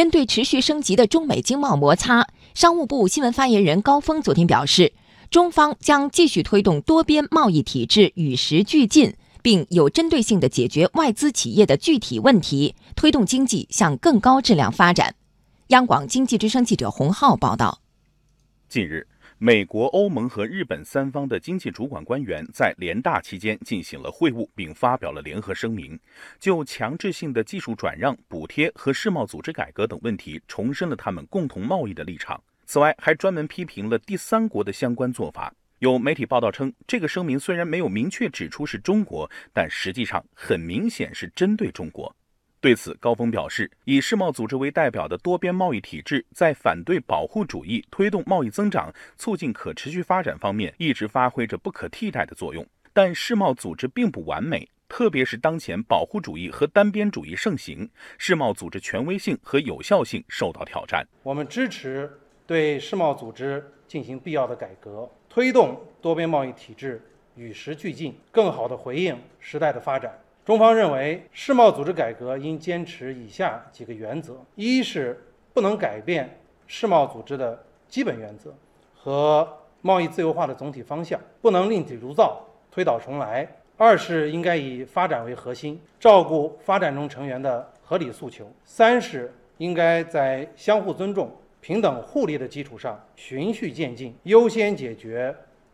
针对持续升级的中美经贸摩擦，商务部新闻发言人高峰昨天表示，中方将继续推动多边贸易体制与时俱进，并有针对性地解决外资企业的具体问题，推动经济向更高质量发展。央广经济之声记者洪浩报道。近日。美国、欧盟和日本三方的经济主管官员在联大期间进行了会晤，并发表了联合声明，就强制性的技术转让、补贴和世贸组织改革等问题，重申了他们共同贸易的立场。此外，还专门批评了第三国的相关做法。有媒体报道称，这个声明虽然没有明确指出是中国，但实际上很明显是针对中国。对此，高峰表示，以世贸组织为代表的多边贸易体制，在反对保护主义、推动贸易增长、促进可持续发展方面，一直发挥着不可替代的作用。但世贸组织并不完美，特别是当前保护主义和单边主义盛行，世贸组织权威性和有效性受到挑战。我们支持对世贸组织进行必要的改革，推动多边贸易体制与时俱进，更好地回应时代的发展。中方认为，世贸组织改革应坚持以下几个原则：一是不能改变世贸组织的基本原则和贸易自由化的总体方向，不能另起炉灶、推倒重来；二是应该以发展为核心，照顾发展中成员的合理诉求；三是应该在相互尊重、平等互利的基础上，循序渐进，优先解决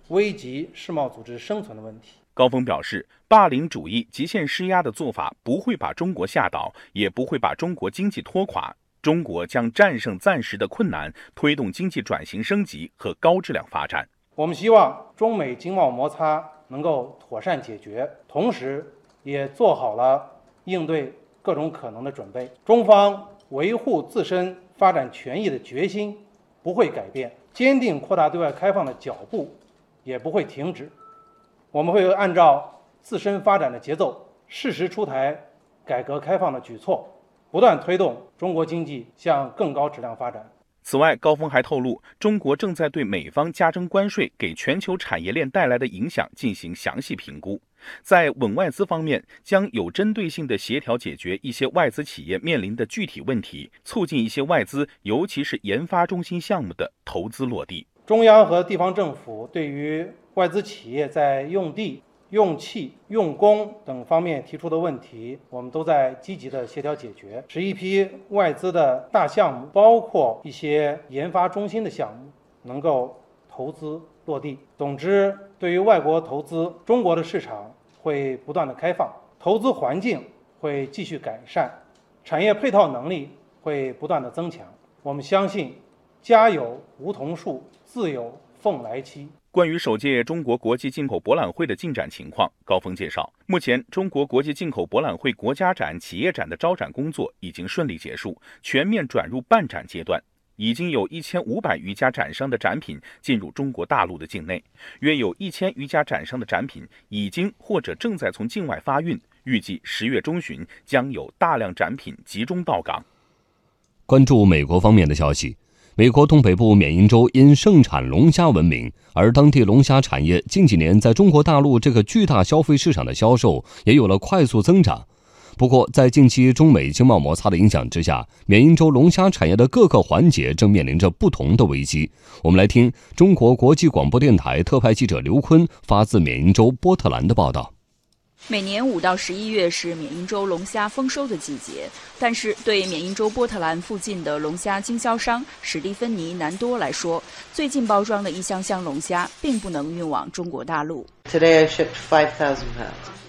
危及世贸组织生存的问题。高峰表示，霸凌主义、极限施压的做法不会把中国吓倒，也不会把中国经济拖垮。中国将战胜暂时的困难，推动经济转型升级和高质量发展。我们希望中美经贸摩擦能够妥善解决，同时也做好了应对各种可能的准备。中方维护自身发展权益的决心不会改变，坚定扩大对外开放的脚步也不会停止。我们会按照自身发展的节奏，适时出台改革开放的举措，不断推动中国经济向更高质量发展。此外，高峰还透露，中国正在对美方加征关税给全球产业链带来的影响进行详细评估，在稳外资方面，将有针对性地协调解决一些外资企业面临的具体问题，促进一些外资，尤其是研发中心项目的投资落地。中央和地方政府对于外资企业在用地、用气、用工等方面提出的问题，我们都在积极的协调解决，使一批外资的大项目，包括一些研发中心的项目，能够投资落地。总之，对于外国投资，中国的市场会不断的开放，投资环境会继续改善，产业配套能力会不断的增强。我们相信，家有梧桐树，自有凤来栖。关于首届中国国际进口博览会的进展情况，高峰介绍，目前中国国际进口博览会国家展、企业展的招展工作已经顺利结束，全面转入办展阶段，已经有一千五百余家展商的展品进入中国大陆的境内，约有一千余家展商的展品已经或者正在从境外发运，预计十月中旬将有大量展品集中到港。关注美国方面的消息。美国东北部缅因州因盛产龙虾闻名，而当地龙虾产业近几年在中国大陆这个巨大消费市场的销售也有了快速增长。不过，在近期中美经贸摩擦的影响之下，缅因州龙虾产业的各个环节正面临着不同的危机。我们来听中国国际广播电台特派记者刘坤发自缅因州波特兰的报道。每年五到十一月是缅因州龙虾丰收的季节，但是对缅因州波特兰附近的龙虾经销商史蒂芬妮·南多来说，最近包装的一箱箱龙虾并不能运往中国大陆。Today I shipped five thousand pounds.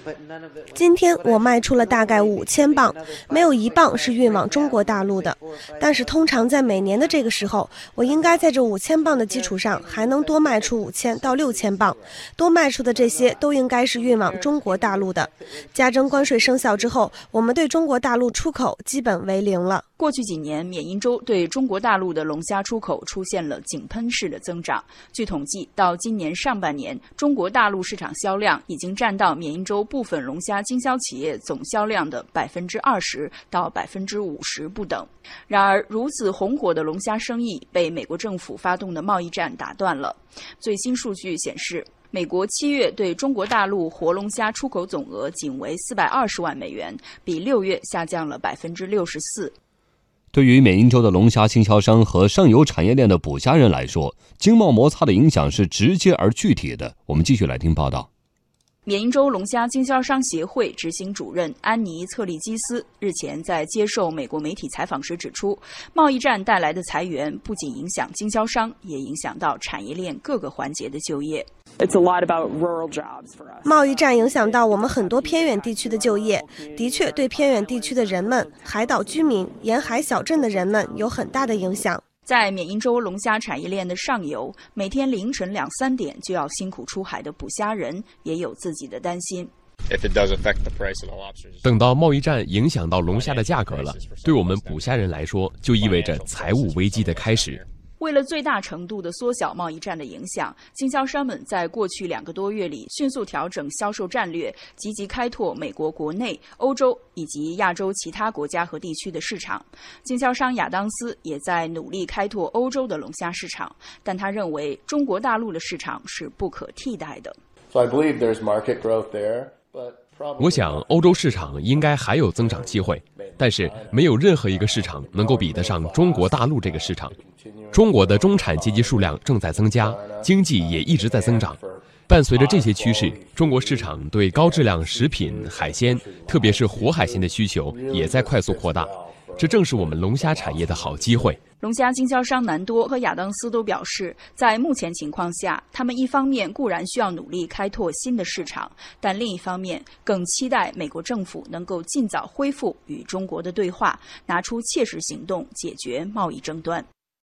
今天我卖出了大概五千磅，没有一磅是运往中国大陆的。但是通常在每年的这个时候，我应该在这五千磅的基础上还能多卖出五千到六千磅。多卖出的这些都应该是运往中国大陆的。加征关税生效之后，我们对中国大陆出口基本为零了。过去几年，缅因州对中国大陆的龙虾出口出现了井喷式的增长。据统计，到今年上半年，中国大陆市场销量已经占到缅因州部分龙虾经销企业总销量的百分之二十到百分之五十不等。然而，如此红火的龙虾生意被美国政府发动的贸易战打断了。最新数据显示，美国七月对中国大陆活龙虾出口总额仅为四百二十万美元，比六月下降了百分之六十四。对于缅因州的龙虾经销商和上游产业链的捕虾人来说，经贸摩擦的影响是直接而具体的。我们继续来听报道。缅因州龙虾经销商协会执行主任安妮·策利基斯日前在接受美国媒体采访时指出，贸易战带来的裁员不仅影响经销商，也影响到产业链各个环节的就业。贸易战影响到我们很多偏远地区的就业，的确对偏远地区的人们、海岛居民、沿海小镇的人们有很大的影响。在缅因州龙虾产业链的上游，每天凌晨两三点就要辛苦出海的捕虾人也有自己的担心。等到贸易战影响到龙虾的价格了，对我们捕虾人来说，就意味着财务危机的开始。为了最大程度的缩小贸易战的影响，经销商们在过去两个多月里迅速调整销售战略，积极开拓美国国内、欧洲以及亚洲其他国家和地区的市场。经销商亚当斯也在努力开拓欧洲的龙虾市场，但他认为中国大陆的市场是不可替代的。我想欧洲市场应该还有增长机会，但是没有任何一个市场能够比得上中国大陆这个市场。中国的中产阶级数量正在增加，经济也一直在增长。伴随着这些趋势，中国市场对高质量食品、海鲜，特别是活海鲜的需求也在快速扩大。这正是我们龙虾产业的好机会。龙虾经销商南多和亚当斯都表示，在目前情况下，他们一方面固然需要努力开拓新的市场，但另一方面更期待美国政府能够尽早恢复与中国的对话，拿出切实行动解决贸易争端。